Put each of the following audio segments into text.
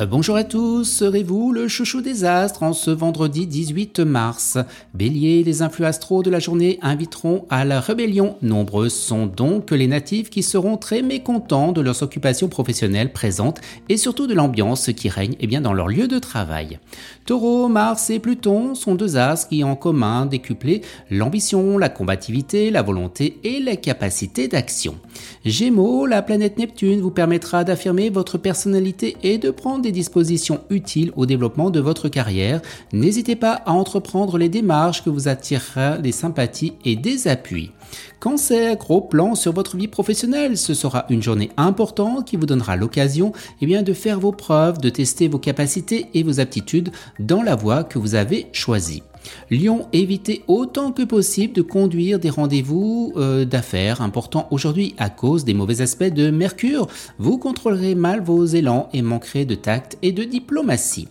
Euh, bonjour à tous, serez-vous le chouchou des astres en ce vendredi 18 mars? Bélier, les influx astraux de la journée inviteront à la rébellion. Nombreux sont donc les natifs qui seront très mécontents de leurs occupations professionnelles présentes et surtout de l'ambiance qui règne eh bien, dans leur lieu de travail. Taureau, Mars et Pluton sont deux astres qui en commun décuplé l'ambition, la combativité, la volonté et la capacité d'action. Gémeaux, la planète Neptune vous permettra d'affirmer votre personnalité et de prendre des dispositions utiles au développement de votre carrière, n'hésitez pas à entreprendre les démarches que vous attirera des sympathies et des appuis. Cancer, gros plan sur votre vie professionnelle. Ce sera une journée importante qui vous donnera l'occasion eh bien, de faire vos preuves, de tester vos capacités et vos aptitudes dans la voie que vous avez choisie. Lion, évitez autant que possible de conduire des rendez-vous euh, d'affaires importants aujourd'hui à cause des mauvais aspects de Mercure. Vous contrôlerez mal vos élans et manquerez de tact et de diplomatie.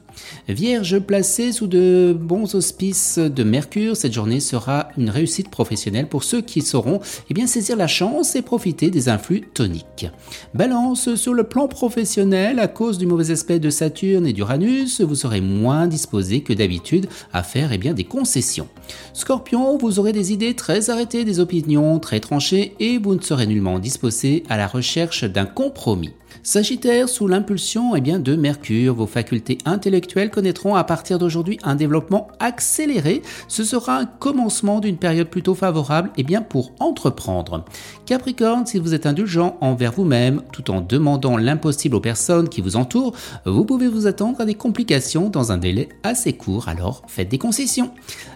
Vierge placée sous de bons auspices de Mercure, cette journée sera une réussite professionnelle pour ceux qui sauront eh saisir la chance et profiter des influx toniques. Balance sur le plan professionnel, à cause du mauvais aspect de Saturne et d'Uranus, vous serez moins disposé que d'habitude à faire eh des concessions. Scorpion, vous aurez des idées très arrêtées, des opinions très tranchées et vous ne serez nullement disposé à la recherche d'un compromis. Sagittaire, sous l'impulsion eh bien, de Mercure, vos facultés intellectuelles connaîtront à partir d'aujourd'hui un développement accéléré. Ce sera un commencement d'une période plutôt favorable eh bien, pour entreprendre. Capricorne, si vous êtes indulgent envers vous-même tout en demandant l'impossible aux personnes qui vous entourent, vous pouvez vous attendre à des complications dans un délai assez court, alors faites des concessions.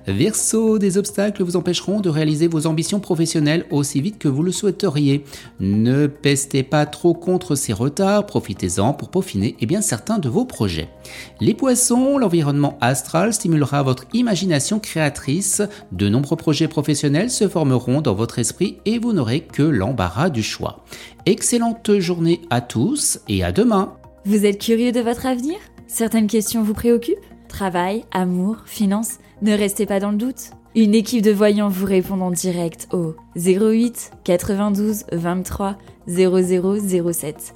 Verseau, des obstacles vous empêcheront de réaliser vos ambitions professionnelles aussi vite que vous le souhaiteriez. Ne pestez pas trop contre ces retards profitez-en pour peaufiner eh bien, certains de vos projets. Poissons, l'environnement astral stimulera votre imagination créatrice. De nombreux projets professionnels se formeront dans votre esprit et vous n'aurez que l'embarras du choix. Excellente journée à tous et à demain. Vous êtes curieux de votre avenir? Certaines questions vous préoccupent? Travail, amour, finances Ne restez pas dans le doute. Une équipe de voyants vous répond en direct au 08 92 23 0007.